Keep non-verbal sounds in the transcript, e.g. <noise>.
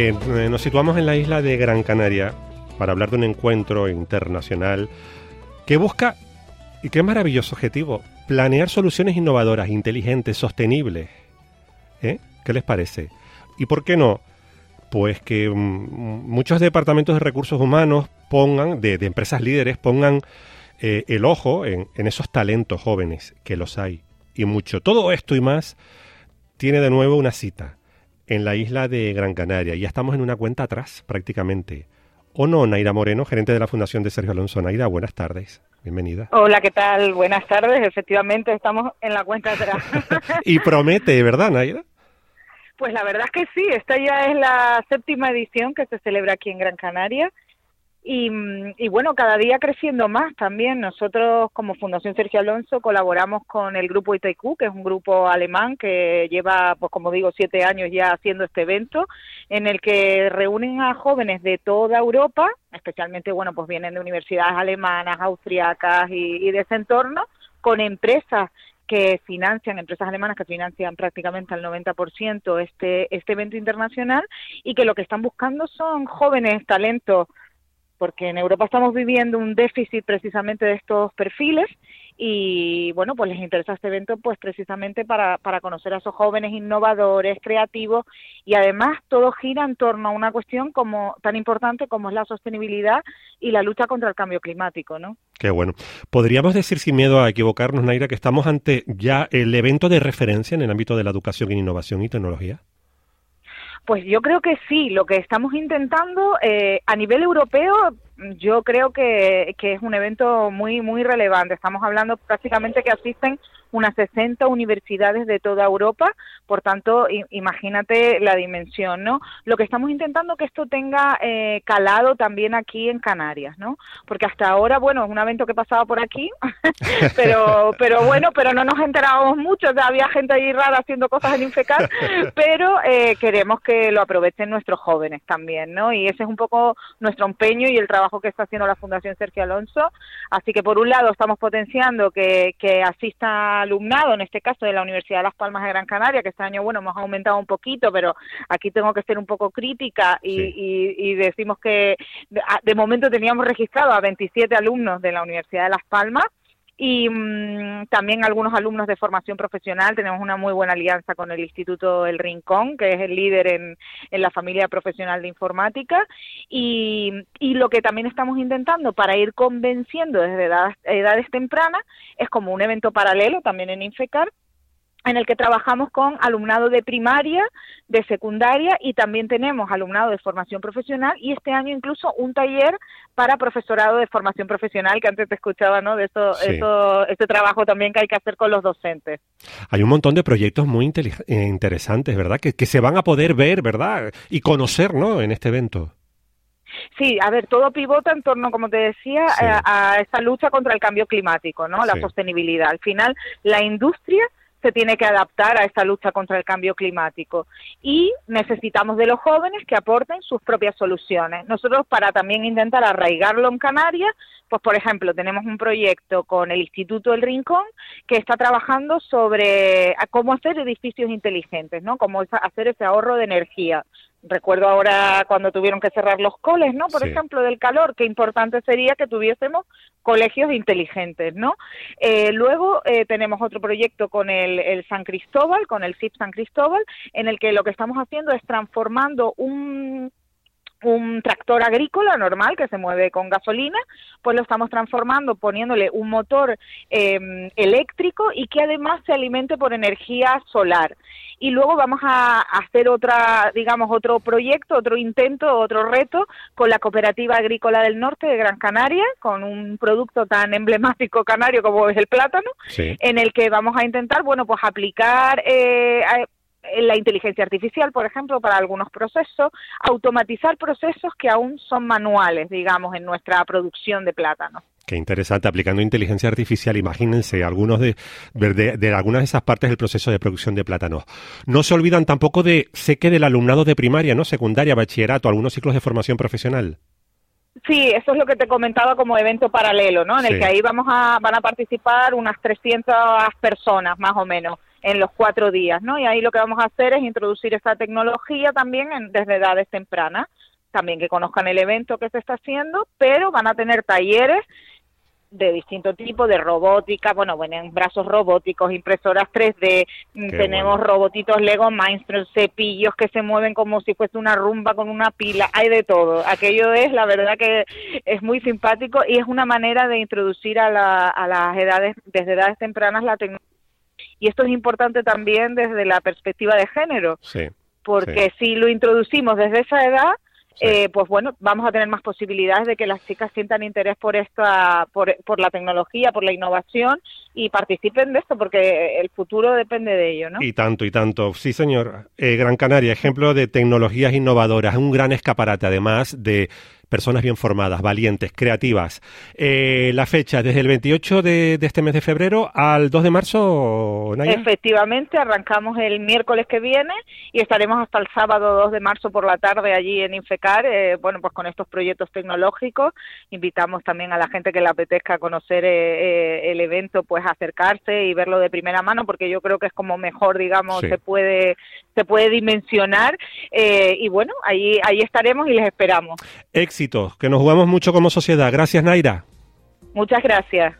Eh, nos situamos en la isla de Gran Canaria para hablar de un encuentro internacional que busca, y qué maravilloso objetivo, planear soluciones innovadoras, inteligentes, sostenibles. ¿Eh? ¿Qué les parece? ¿Y por qué no? Pues que mm, muchos departamentos de recursos humanos pongan, de, empresas líderes, pongan eh, el ojo en, en esos talentos jóvenes, que los hay, y mucho. Todo esto y más tiene de nuevo una cita en la isla de Gran Canaria. Ya estamos en una cuenta atrás prácticamente. ¿O no, Naira Moreno, gerente de la Fundación de Sergio Alonso? Naira, buenas tardes. Bienvenida. Hola, ¿qué tal? Buenas tardes. Efectivamente, estamos en la cuenta atrás. <laughs> y promete, ¿verdad, Naira? Pues la verdad es que sí. Esta ya es la séptima edición que se celebra aquí en Gran Canaria y, bueno, cada día creciendo más también. Nosotros como Fundación Sergio Alonso colaboramos con el grupo Itaiku, que es un grupo alemán que lleva, pues como digo, siete años ya haciendo este evento, en el que reúnen a jóvenes de toda Europa, especialmente, bueno, pues vienen de universidades alemanas, austriacas y, y de ese entorno, con empresas que financian, empresas alemanas que financian prácticamente al 90% este, este evento internacional y que lo que están buscando son jóvenes talentos porque en Europa estamos viviendo un déficit precisamente de estos perfiles y bueno, pues les interesa este evento pues precisamente para, para conocer a esos jóvenes innovadores, creativos y además todo gira en torno a una cuestión como tan importante como es la sostenibilidad y la lucha contra el cambio climático, ¿no? Qué bueno. ¿Podríamos decir sin miedo a equivocarnos, Naira, que estamos ante ya el evento de referencia en el ámbito de la educación en innovación y tecnología? Pues yo creo que sí. Lo que estamos intentando eh, a nivel europeo, yo creo que, que, es un evento muy muy relevante. Estamos hablando prácticamente que asisten unas 60 universidades de toda Europa, por tanto, imagínate la dimensión, ¿no? Lo que estamos intentando que esto tenga eh, calado también aquí en Canarias, ¿no? Porque hasta ahora, bueno, es un evento que pasaba por aquí, <laughs> pero, pero bueno, pero no nos enterábamos mucho, había gente ahí rara haciendo cosas en Infecar, <laughs> pero eh, queremos que lo aprovechen nuestros jóvenes también, ¿no? Y ese es un poco nuestro empeño y el trabajo que está haciendo la Fundación Sergio Alonso. Así que por un lado estamos potenciando que, que asista alumnado, en este caso de la Universidad de Las Palmas de Gran Canaria, que este año, bueno, hemos aumentado un poquito, pero aquí tengo que ser un poco crítica y, decimos que de, momento teníamos registrado a 27 alumnos de la Universidad de Las Palmas y mm, también algunos alumnos de formación profesional. Tenemos una muy buena alianza con el Instituto El Rincón, que es el líder en, en la familia profesional de informática. Y, y, lo que también estamos intentando para ir convenciendo desde edades tempranas es como un evento paralelo también en Infecar en el que trabajamos con alumnado de primaria, de secundaria y también tenemos alumnado de formación profesional y este año incluso un taller para profesorado de formación profesional que antes te escuchaba, ¿no? De eso, eso este trabajo también que hay que hacer con los docentes. Hay un montón de proyectos muy eh, interesantes, ¿verdad? Que, que se van a poder ver, ¿verdad? Y conocer, ¿no? En este evento. Sí, a ver, todo pivota en torno, como te decía, a, esta lucha contra el cambio climático, ¿no? La sostenibilidad. Al final, la industria se tiene que adaptar a esta lucha contra el cambio climático y necesitamos de los jóvenes que aporten sus propias soluciones. Nosotros para también intentar arraigarlo en Canarias, pues por ejemplo tenemos un proyecto con el Instituto del Rincón que está trabajando sobre cómo hacer edificios inteligentes, ¿no? Cómo hacer ese ahorro de energía recuerdo ahora cuando tuvieron que cerrar los coles, ¿no? Por ejemplo, del calor, qué importante sería que tuviésemos colegios inteligentes, ¿no? Eh, luego eh, tenemos otro proyecto con el, el, San Cristóbal, con el CIP San Cristóbal, en el que lo que estamos haciendo es transformando un un tractor agrícola normal que se mueve con gasolina, pues lo estamos transformando poniéndole un motor em, eléctrico y que además se alimente por energía solar. Y luego vamos a hacer otra, digamos, otro proyecto, otro intento, otro reto con la Cooperativa Agrícola del Norte de Gran Canaria, con un producto tan emblemático canario como es el plátano, en el que vamos a intentar, bueno, pues aplicar eh, la inteligencia artificial, por ejemplo, para algunos procesos, automatizar procesos que aún son manuales, digamos, en nuestra producción de plátano. Qué interesante, aplicando inteligencia artificial, imagínense algunos de, de, algunas de esas partes del proceso de producción de plátanos. No se olvidan tampoco de, sé que del alumnado de primaria, ¿no? Secundaria, bachillerato, algunos ciclos de formación profesional. Sí, eso es lo que te comentaba como evento paralelo, ¿no? En el que ahí vamos a, van a participar unas 300 personas, más o menos en los cuatro días, ¿no? Y ahí lo que vamos a hacer es introducir esta tecnología también desde edades tempranas, también que conozcan el evento que se está haciendo, pero van a tener talleres de distinto tipo, de robótica, bueno, bueno, brazos robóticos, impresoras 3D, mm, tenemos robotitos Lego Mindstorm, cepillos que se mueven como si fuese una rumba con una pila, hay de todo. Aquello es, la verdad que es muy simpático y es una manera de introducir a, la, a las edades, desde edades tempranas la tecnología. Y esto es importante también desde la perspectiva de género, porque si lo introducimos desde esa edad, eh, pues bueno, vamos a tener más posibilidades de que las chicas sientan interés por esta, por, por la tecnología, por la innovación y participen de esto, porque el futuro depende de ello, ¿no? Y tanto, y tanto. Sí, señor. Eh, Gran Canaria, ejemplo de tecnologías innovadoras, un gran escaparate, además de personas bien formadas, valientes, creativas. Eh, la fecha, desde el 28 de, este mes de febrero al 2 de marzo, Naya. Efectivamente, arrancamos el miércoles que viene y estaremos hasta el sábado 2 de marzo por la tarde allí en Infecar, eh, bueno, pues con estos proyectos tecnológicos. Invitamos también a la gente que le apetezca conocer eh, el evento, pues acercarse y verlo de primera mano, porque yo creo que es como mejor, digamos, se puede se puede dimensionar. y bueno, ahí, ahí estaremos y les esperamos que nos jugamos mucho como sociedad. Gracias, Naira. Muchas gracias.